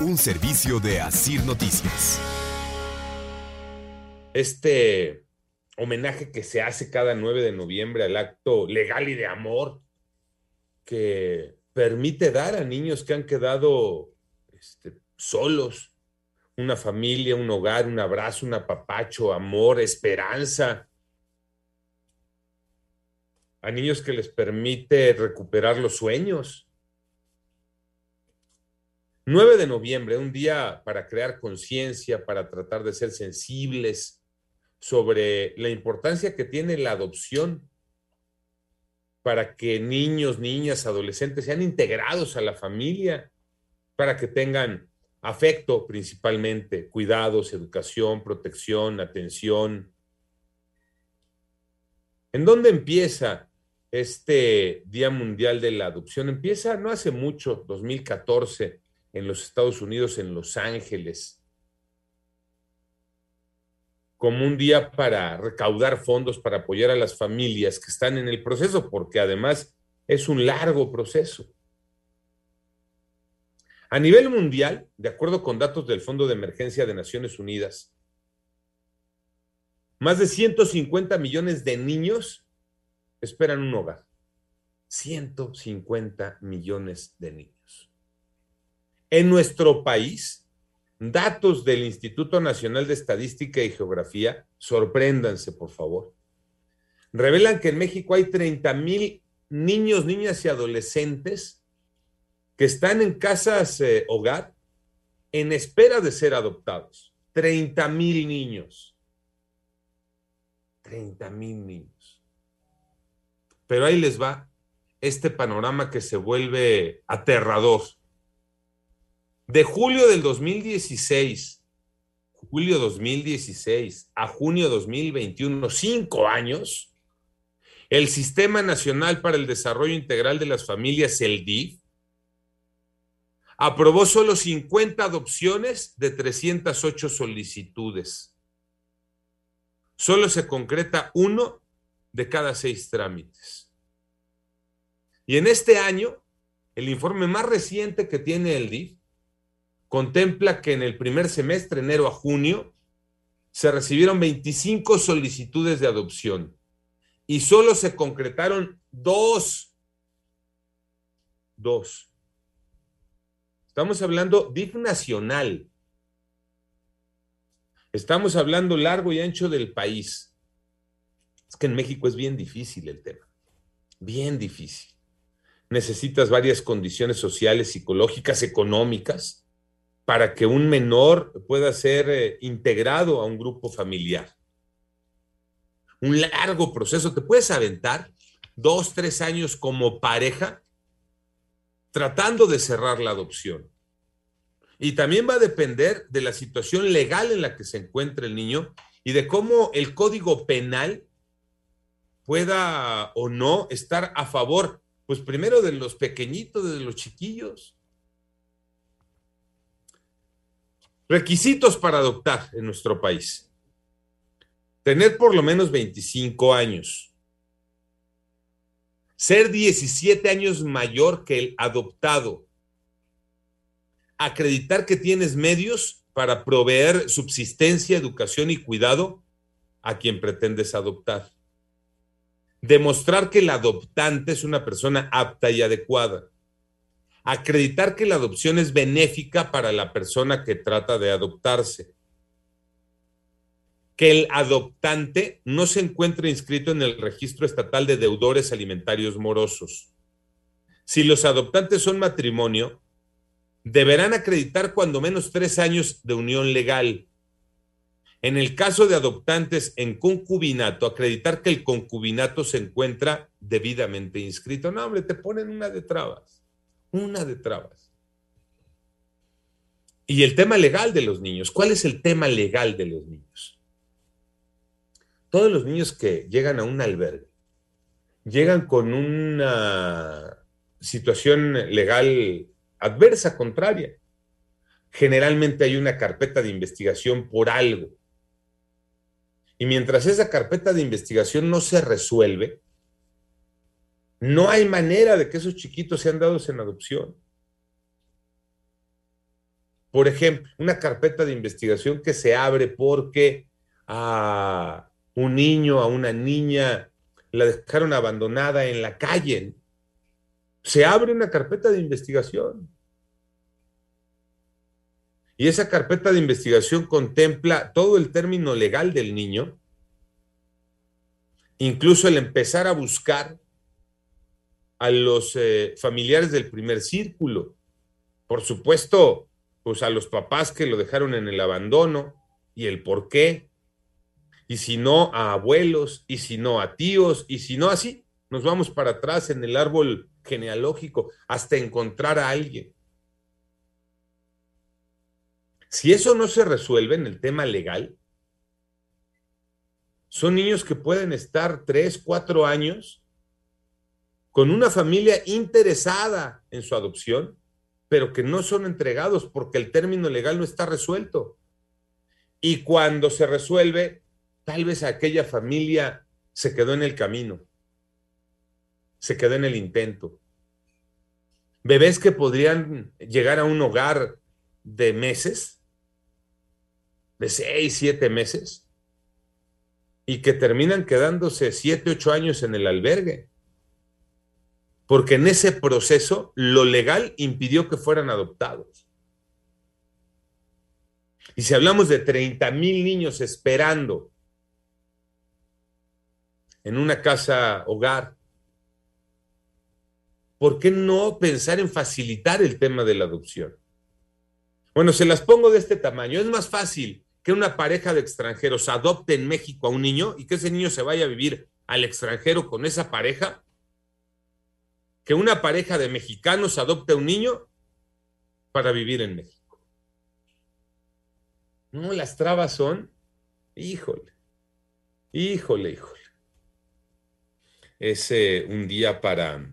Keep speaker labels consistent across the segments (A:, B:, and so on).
A: Un servicio de Asir Noticias.
B: Este homenaje que se hace cada 9 de noviembre al acto legal y de amor que permite dar a niños que han quedado este, solos una familia, un hogar, un abrazo, un apapacho, amor, esperanza. A niños que les permite recuperar los sueños. 9 de noviembre, un día para crear conciencia, para tratar de ser sensibles sobre la importancia que tiene la adopción para que niños, niñas, adolescentes sean integrados a la familia, para que tengan afecto principalmente, cuidados, educación, protección, atención. ¿En dónde empieza este Día Mundial de la Adopción? Empieza no hace mucho, 2014, en los Estados Unidos, en Los Ángeles, como un día para recaudar fondos para apoyar a las familias que están en el proceso, porque además es un largo proceso. A nivel mundial, de acuerdo con datos del Fondo de Emergencia de Naciones Unidas, más de 150 millones de niños esperan un hogar. 150 millones de niños. En nuestro país, datos del Instituto Nacional de Estadística y Geografía, sorpréndanse por favor, revelan que en México hay 30 mil niños, niñas y adolescentes que están en casas eh, hogar en espera de ser adoptados. 30 mil niños. 30 mil niños. Pero ahí les va este panorama que se vuelve aterrador. De julio del 2016, julio 2016 a junio 2021, cinco años, el Sistema Nacional para el Desarrollo Integral de las Familias, el DIF, aprobó solo 50 adopciones de 308 solicitudes. Solo se concreta uno de cada seis trámites. Y en este año, el informe más reciente que tiene el DIF contempla que en el primer semestre, enero a junio, se recibieron 25 solicitudes de adopción y solo se concretaron dos. Dos. Estamos hablando DIF nacional. Estamos hablando largo y ancho del país. Es que en México es bien difícil el tema. Bien difícil. Necesitas varias condiciones sociales, psicológicas, económicas, para que un menor pueda ser eh, integrado a un grupo familiar. Un largo proceso. Te puedes aventar dos, tres años como pareja tratando de cerrar la adopción. Y también va a depender de la situación legal en la que se encuentre el niño y de cómo el código penal pueda o no estar a favor, pues primero de los pequeñitos, de los chiquillos. Requisitos para adoptar en nuestro país. Tener por lo menos 25 años. Ser 17 años mayor que el adoptado. Acreditar que tienes medios para proveer subsistencia, educación y cuidado a quien pretendes adoptar. Demostrar que el adoptante es una persona apta y adecuada. Acreditar que la adopción es benéfica para la persona que trata de adoptarse. Que el adoptante no se encuentre inscrito en el registro estatal de deudores alimentarios morosos. Si los adoptantes son matrimonio, deberán acreditar cuando menos tres años de unión legal. En el caso de adoptantes en concubinato, acreditar que el concubinato se encuentra debidamente inscrito. No, hombre, te ponen una de trabas, una de trabas. Y el tema legal de los niños. ¿Cuál es el tema legal de los niños? Todos los niños que llegan a un albergue llegan con una situación legal adversa, contraria. Generalmente hay una carpeta de investigación por algo y mientras esa carpeta de investigación no se resuelve, no hay manera de que esos chiquitos sean dados en adopción. Por ejemplo, una carpeta de investigación que se abre porque a un niño, a una niña, la dejaron abandonada en la calle. Se abre una carpeta de investigación. Y esa carpeta de investigación contempla todo el término legal del niño, incluso el empezar a buscar a los eh, familiares del primer círculo. Por supuesto, pues a los papás que lo dejaron en el abandono y el por qué. Y si no, a abuelos, y si no, a tíos, y si no, así, nos vamos para atrás en el árbol genealógico hasta encontrar a alguien. Si eso no se resuelve en el tema legal, son niños que pueden estar tres, cuatro años con una familia interesada en su adopción, pero que no son entregados porque el término legal no está resuelto. Y cuando se resuelve, tal vez aquella familia se quedó en el camino, se quedó en el intento. Bebés que podrían llegar a un hogar de meses de seis, siete meses y que terminan quedándose siete, ocho años en el albergue. Porque en ese proceso lo legal impidió que fueran adoptados. Y si hablamos de 30 mil niños esperando en una casa hogar, ¿por qué no pensar en facilitar el tema de la adopción? Bueno, se las pongo de este tamaño. Es más fácil que una pareja de extranjeros adopte en México a un niño y que ese niño se vaya a vivir al extranjero con esa pareja, que una pareja de mexicanos adopte a un niño para vivir en México. No, las trabas son, híjole, híjole, híjole. Es un día para,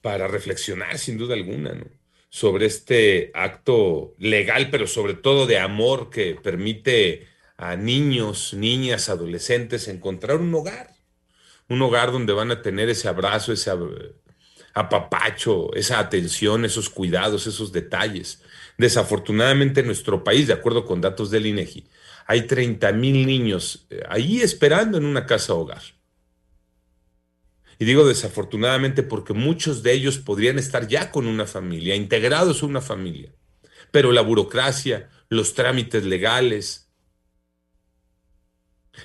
B: para reflexionar, sin duda alguna, ¿no? sobre este acto legal, pero sobre todo de amor que permite a niños, niñas, adolescentes encontrar un hogar, un hogar donde van a tener ese abrazo, ese apapacho, esa atención, esos cuidados, esos detalles. Desafortunadamente en nuestro país, de acuerdo con datos del INEGI, hay 30 mil niños eh, ahí esperando en una casa hogar. Y digo desafortunadamente porque muchos de ellos podrían estar ya con una familia, integrados a una familia. Pero la burocracia, los trámites legales,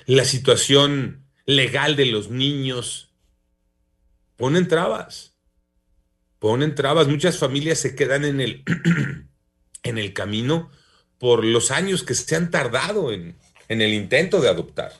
B: la situación legal de los niños, ponen trabas. Ponen trabas. Muchas familias se quedan en el, en el camino por los años que se han tardado en, en el intento de adoptar.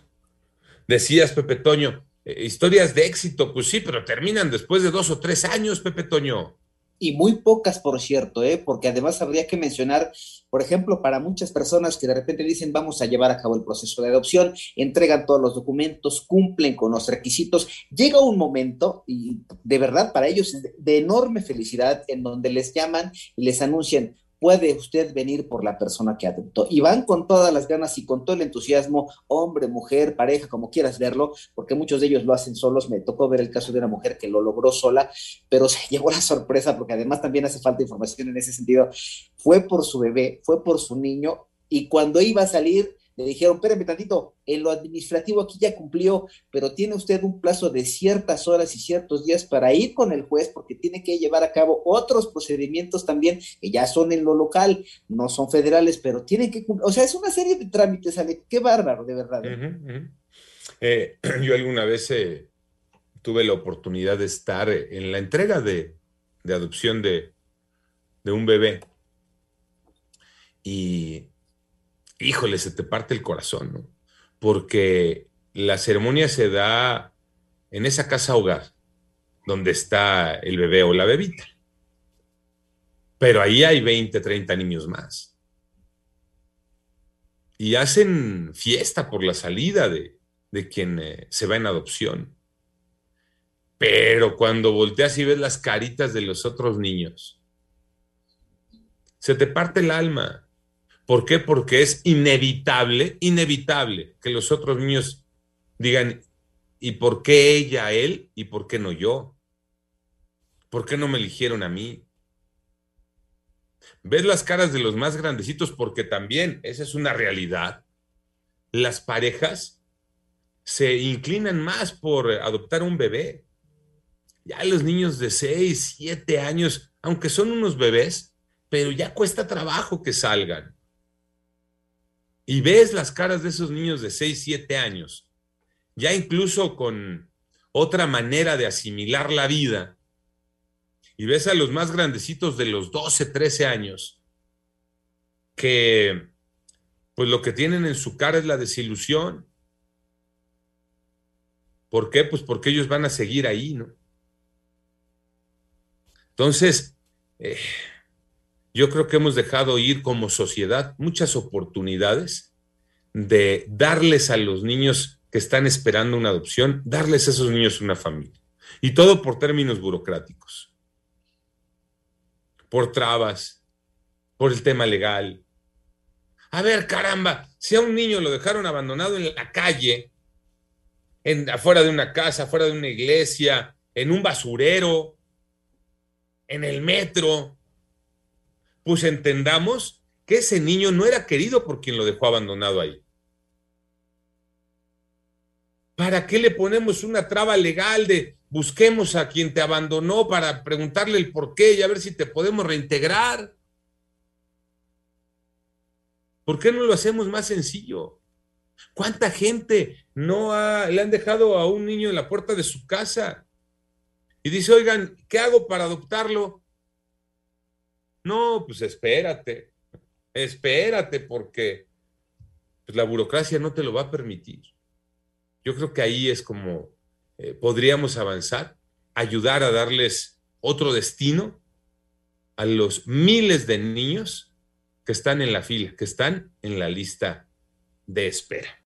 B: Decías, Pepe Toño, eh, historias de éxito, pues sí, pero terminan después de dos o tres años, Pepe Toño.
C: Y muy pocas, por cierto, ¿eh? porque además habría que mencionar, por ejemplo, para muchas personas que de repente dicen vamos a llevar a cabo el proceso de adopción, entregan todos los documentos, cumplen con los requisitos, llega un momento, y de verdad para ellos es de enorme felicidad, en donde les llaman y les anuncian, puede usted venir por la persona que adoptó. Y van con todas las ganas y con todo el entusiasmo, hombre, mujer, pareja, como quieras verlo, porque muchos de ellos lo hacen solos. Me tocó ver el caso de una mujer que lo logró sola, pero se llegó la sorpresa, porque además también hace falta información en ese sentido. Fue por su bebé, fue por su niño, y cuando iba a salir, le dijeron, espérame tantito, en lo administrativo aquí ya cumplió, pero tiene usted un plazo de ciertas horas y ciertos días para ir con el juez porque tiene que llevar a cabo otros procedimientos también que ya son en lo local, no son federales, pero tienen que cumplir, o sea, es una serie de trámites, Ale, qué bárbaro, de verdad.
B: Eh, yo alguna vez eh, tuve la oportunidad de estar en la entrega de, de adopción de, de un bebé. Y híjole, se te parte el corazón, ¿no? Porque la ceremonia se da en esa casa hogar donde está el bebé o la bebita. Pero ahí hay 20, 30 niños más. Y hacen fiesta por la salida de, de quien eh, se va en adopción. Pero cuando volteas y ves las caritas de los otros niños, se te parte el alma. ¿Por qué? Porque es inevitable, inevitable que los otros niños digan, ¿y por qué ella, él, y por qué no yo? ¿Por qué no me eligieron a mí? Ves las caras de los más grandecitos porque también, esa es una realidad, las parejas se inclinan más por adoptar un bebé. Ya los niños de 6, 7 años, aunque son unos bebés, pero ya cuesta trabajo que salgan. Y ves las caras de esos niños de 6, 7 años, ya incluso con otra manera de asimilar la vida, y ves a los más grandecitos de los 12, 13 años, que pues lo que tienen en su cara es la desilusión. ¿Por qué? Pues porque ellos van a seguir ahí, ¿no? Entonces, eh, yo creo que hemos dejado ir como sociedad muchas oportunidades de darles a los niños que están esperando una adopción, darles a esos niños una familia. Y todo por términos burocráticos por trabas, por el tema legal. A ver, caramba, si a un niño lo dejaron abandonado en la calle, en, afuera de una casa, afuera de una iglesia, en un basurero, en el metro, pues entendamos que ese niño no era querido por quien lo dejó abandonado ahí. ¿Para qué le ponemos una traba legal de busquemos a quien te abandonó para preguntarle el por qué y a ver si te podemos reintegrar? ¿Por qué no lo hacemos más sencillo? ¿Cuánta gente no le han dejado a un niño en la puerta de su casa? Y dice, oigan, ¿qué hago para adoptarlo? No, pues espérate, espérate porque pues, la burocracia no te lo va a permitir. Yo creo que ahí es como eh, podríamos avanzar, ayudar a darles otro destino a los miles de niños que están en la fila, que están en la lista de espera.